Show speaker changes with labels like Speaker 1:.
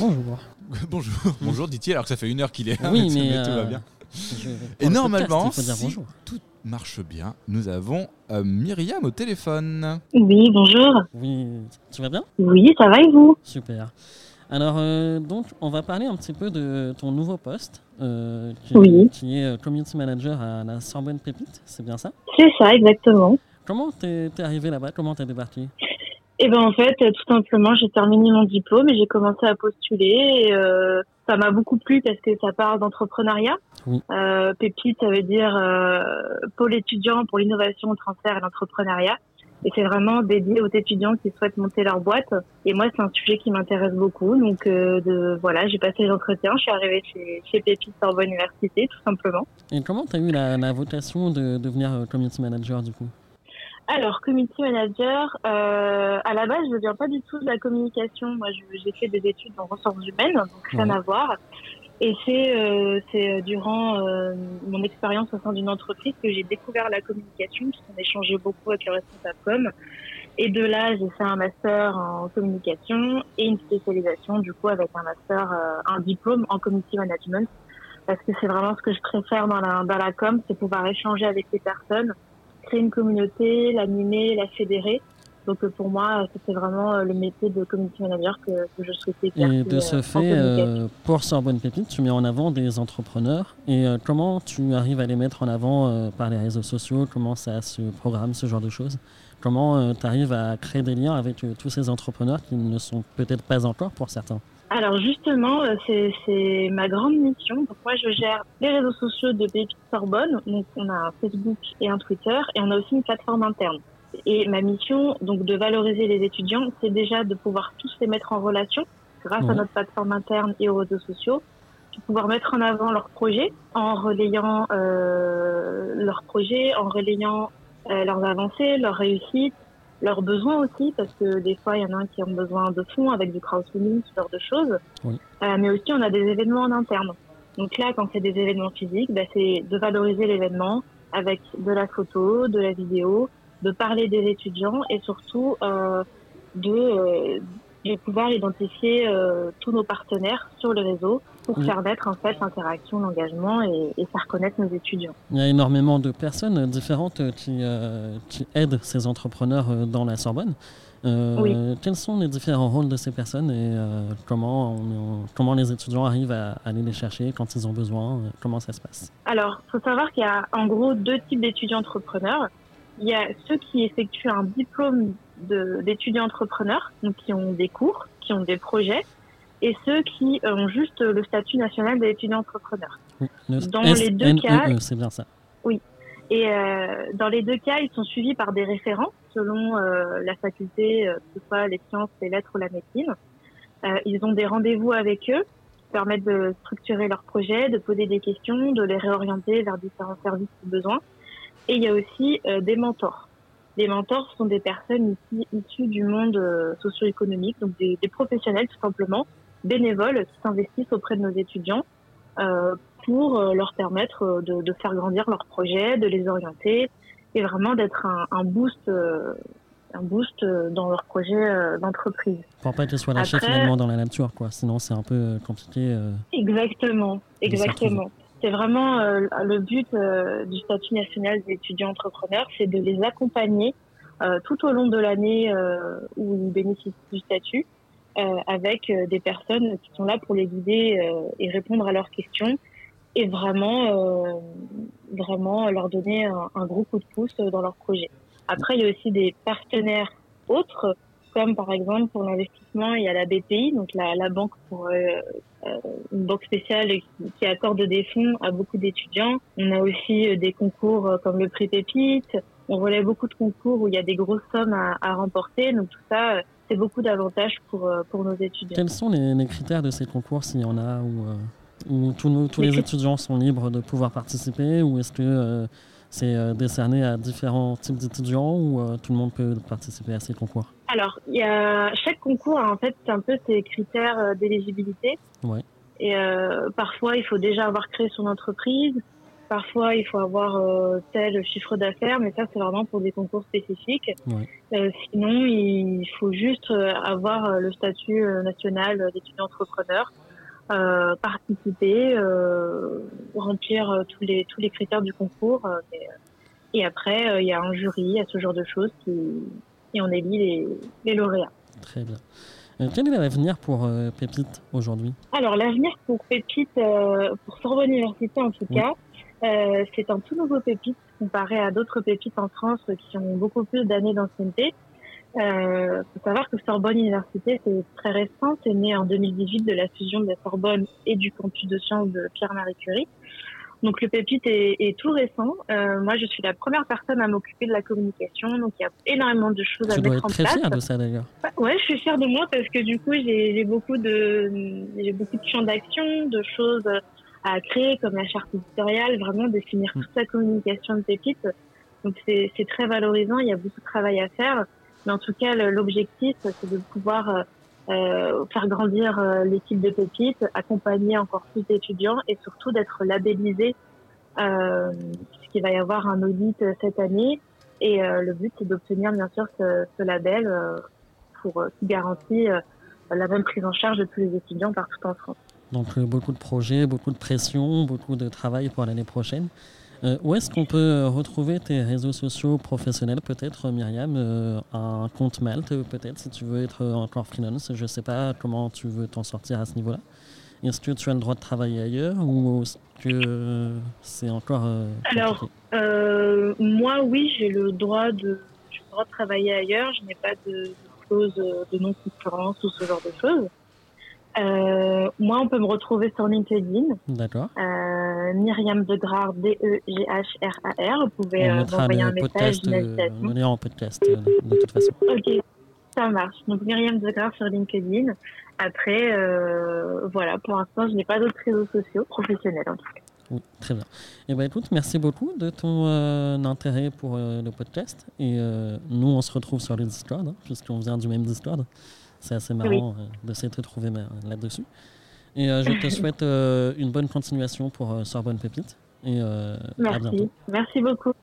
Speaker 1: Bonjour.
Speaker 2: bonjour, bonjour dit-il, alors que ça fait une heure qu'il est là.
Speaker 1: Oui, mais,
Speaker 2: tout va
Speaker 1: euh,
Speaker 2: bien. Et
Speaker 1: le
Speaker 2: normalement,
Speaker 1: podcast,
Speaker 2: si
Speaker 1: bonjour.
Speaker 2: tout marche bien, nous avons euh, Myriam au téléphone.
Speaker 3: Oui, bonjour.
Speaker 1: Oui, tu vas bien?
Speaker 3: Oui, ça va et vous?
Speaker 1: Super. Alors, euh, donc, on va parler un petit peu de ton nouveau poste, euh, qui,
Speaker 3: Oui.
Speaker 1: qui est Community Manager à la Sorbonne Pépite, c'est bien ça?
Speaker 3: C'est ça, exactement.
Speaker 1: Comment t'es t'es arrivé là-bas? Comment t'es débarqué?
Speaker 3: Et ben en fait, tout simplement, j'ai terminé mon diplôme et j'ai commencé à postuler. Et, euh, ça m'a beaucoup plu parce que ça parle d'entrepreneuriat.
Speaker 1: Oui.
Speaker 3: Euh, Pépite, ça veut dire euh, pôle étudiant pour l'innovation, le transfert et l'entrepreneuriat. Et c'est vraiment dédié aux étudiants qui souhaitent monter leur boîte. Et moi, c'est un sujet qui m'intéresse beaucoup. Donc euh, de, voilà, j'ai passé les entretiens. Je suis arrivée chez, chez Pépite Sorbonne Université, tout simplement.
Speaker 1: Et comment t'as eu la, la vocation de devenir euh, Community Manager du coup?
Speaker 3: Alors, community manager, euh, à la base, je ne viens pas du tout de la communication. Moi, j'ai fait des études en ressources humaines, donc rien à voir. Et c'est euh, c'est euh, durant euh, mon expérience au sein d'une entreprise que j'ai découvert la communication, puisqu'on échangeait beaucoup avec le responsable com. Et de là, j'ai fait un master en communication et une spécialisation, du coup, avec un master, euh, un diplôme en community management. Parce que c'est vraiment ce que je préfère dans la, dans la com, c'est pouvoir échanger avec les personnes, créer une communauté, l'animer, la fédérer. Donc euh, pour moi, c'était vraiment euh, le métier de community manager que, que je souhaitais
Speaker 1: Et
Speaker 3: exercer,
Speaker 1: de ce
Speaker 3: euh, en
Speaker 1: fait, euh, pour Sorbonne Pépite, tu mets en avant des entrepreneurs. Et euh, comment tu arrives à les mettre en avant euh, par les réseaux sociaux? Comment ça se programme, ce genre de choses? Comment tu arrives à créer des liens avec tous ces entrepreneurs qui ne sont peut-être pas encore pour certains?
Speaker 3: Alors justement, euh, c'est ma grande mission. Donc moi, je gère les réseaux sociaux de Pépite Sorbonne. Donc on a un Facebook et un Twitter et on a aussi une plateforme interne. Et ma mission, donc de valoriser les étudiants, c'est déjà de pouvoir tous les mettre en relation grâce à notre plateforme interne et aux réseaux sociaux, de pouvoir mettre en avant leurs projets en relayant euh, leurs projets, en relayant euh, leurs avancées, leurs réussites, leurs besoins aussi, parce que des fois, il y en a qui ont besoin de fonds avec du crowdfunding, ce genre de choses.
Speaker 1: Oui.
Speaker 3: Euh, mais aussi, on a des événements en interne. Donc là, quand c'est des événements physiques, bah, c'est de valoriser l'événement avec de la photo, de la vidéo, de parler des étudiants et surtout euh, de, euh, de pouvoir identifier euh, tous nos partenaires sur le réseau pour
Speaker 1: Oui.
Speaker 3: faire naître en fait l'interaction, l'engagement et, et faire connaître nos étudiants.
Speaker 1: Il y a énormément de personnes différentes qui, euh, qui aident ces entrepreneurs euh, dans la Sorbonne. Euh,
Speaker 3: Oui.
Speaker 1: Quels sont les différents rôles de ces personnes et comment, on- comment les étudiants arrivent à aller les chercher quand ils ont besoin Comment ça se passe?
Speaker 3: Alors, faut savoir qu'il y a en gros deux types d'étudiants entrepreneurs. Il y a ceux qui effectuent un diplôme d'étudiants entrepreneurs, donc qui ont des cours, qui ont des projets, et ceux qui ont juste le statut national d'étudiant entrepreneur.
Speaker 1: Le
Speaker 3: Dans les deux
Speaker 1: SNEE,
Speaker 3: cas-
Speaker 1: c'est bien ça.
Speaker 3: Et euh, dans les deux cas, ils sont suivis par des référents selon euh, la faculté, euh, que ce soit les sciences, les lettres ou la médecine. Euh, ils ont des rendez-vous avec eux qui permettent de structurer leurs projets, de poser des questions, de les réorienter vers différents services si besoin. Et il y a aussi euh, des mentors. Les mentors sont des personnes ici, issues du monde euh, socio-économique, donc des, des professionnels tout simplement, bénévoles qui s'investissent auprès de nos étudiants euh, pour euh, leur permettre de, de faire grandir leurs projets, de les orienter et vraiment d'être un, un boost, euh, un boost dans leurs projets euh, d'entreprise.
Speaker 1: Pour pas qu'ils soient lâchés
Speaker 3: Après-
Speaker 1: finalement dans la nature, quoi. Sinon, c'est un peu compliqué. euh.
Speaker 3: Exactement, exactement. C'est vraiment euh, le but euh, du statut national des étudiants entrepreneurs, c'est de les accompagner euh, tout au long de l'année où ils bénéficient du statut, avec des personnes qui sont là pour les guider et répondre à leurs questions, et vraiment, vraiment leur donner un gros coup de pouce dans leur projet. Après, il y a aussi des partenaires autres, comme par exemple pour l'investissement, il y a la BPI, donc la, la banque pour euh, euh, une banque spéciale qui, qui accorde des fonds à beaucoup d'étudiants. On a aussi euh, des concours comme le prix Pépite. On relaie beaucoup de concours où il y a des grosses sommes à, à remporter. Donc tout ça, c'est beaucoup d'avantages pour, pour nos étudiants.
Speaker 1: Quels sont les, les critères de ces concours, s'il y en a, où tous, nos- tous
Speaker 3: Les
Speaker 1: étudiants sont libres de pouvoir participer, ou est-ce que euh, c'est décerné à différents types d'étudiants, ou euh, tout le monde peut participer à ces concours?
Speaker 3: Alors, il y a chaque concours a en fait c'est un peu ses critères euh, d'éligibilité.
Speaker 1: Ouais.
Speaker 3: Et euh, parfois, il faut déjà avoir créé son entreprise. parfois il faut avoir tel chiffre d'affaires, mais ça c'est vraiment pour des concours spécifiques. sinon, il faut juste avoir le statut national d'étudiant entrepreneur. participer, remplir tous les tous les critères du concours. et après, il y a un jury à ce genre de choses qui, et on élit les, les lauréats.
Speaker 1: Très bien. Euh, quel est l'avenir pour euh, Pépite aujourd'hui?
Speaker 3: Alors l'avenir pour Pépite, euh, pour Sorbonne Université en tout cas, c'est un tout nouveau Pépite comparé à d'autres Pépites en France qui ont beaucoup plus d'années d'ancienneté. Il faut savoir que Sorbonne Université, c'est très récent, c'est né en 2018 de la fusion de la Sorbonne et du campus de sciences de Pierre-Marie Curie. Donc le pépite est, tout récent. Euh, moi, je suis la première personne à m'occuper de la communication, donc il y a énormément de choses à mettre en place. Tu dois être
Speaker 1: très fière de ça d'ailleurs.
Speaker 3: Ouais, je suis fière de moi parce que du coup, j'ai beaucoup de j'ai beaucoup de champs d'action, de choses à créer comme la charte éditoriale, vraiment définir mm. toute la communication de pépite. Donc c'est très valorisant. Il y a beaucoup de travail à faire, mais en tout cas, l'objectif, c'est de pouvoir euh, euh, faire grandir euh, l'équipe de Pépite, accompagner encore plus d'étudiants et surtout d'être labellisé, euh, puisqu'il va y avoir un audit cette année. Et le but, c'est d'obtenir bien sûr ce, ce label pour qui garantit la même prise en charge de tous les étudiants partout en France.
Speaker 1: Donc beaucoup de projets, beaucoup de pression, beaucoup de travail pour l'année prochaine. Euh, où est-ce qu'on peut euh, retrouver tes réseaux sociaux professionnels, peut-être, Myriam euh, Un compte Malte, peut-être, si tu veux être encore freelance. Je ne sais pas comment tu veux t'en sortir à ce niveau-là. Est-ce que tu as le droit de travailler ailleurs ou est-ce que c'est encore.
Speaker 3: Alors, moi, oui, j'ai le droit de, le droit de travailler ailleurs. Je n'ai pas de clause de non-concurrence ou ce genre de choses. Euh, moi, on peut me retrouver sur LinkedIn.
Speaker 1: D'accord.
Speaker 3: Euh, Myriam Degrard, D-E-G-H-R-A-R. Vous pouvez euh, m'envoyer un message, une invitation.
Speaker 1: On est en podcast, euh, de toute façon.
Speaker 3: Ok, ça marche. Donc, Myriam Degrard sur LinkedIn. Après, euh, voilà, pour l'instant, je n'ai pas d'autres réseaux sociaux professionnels en tout cas.
Speaker 1: Oui, très bien. Eh ben, écoute, merci beaucoup de ton euh, intérêt pour euh, le podcast. Et nous, on se retrouve sur les Discord, hein, puisqu'on vient du même Discord. C'est assez marrant euh, de s'être retrouvé là-dessus. Et euh, je te souhaite euh, une bonne continuation pour Sorbonne Pépite. Et
Speaker 3: Merci.
Speaker 1: À bientôt.
Speaker 3: Merci beaucoup.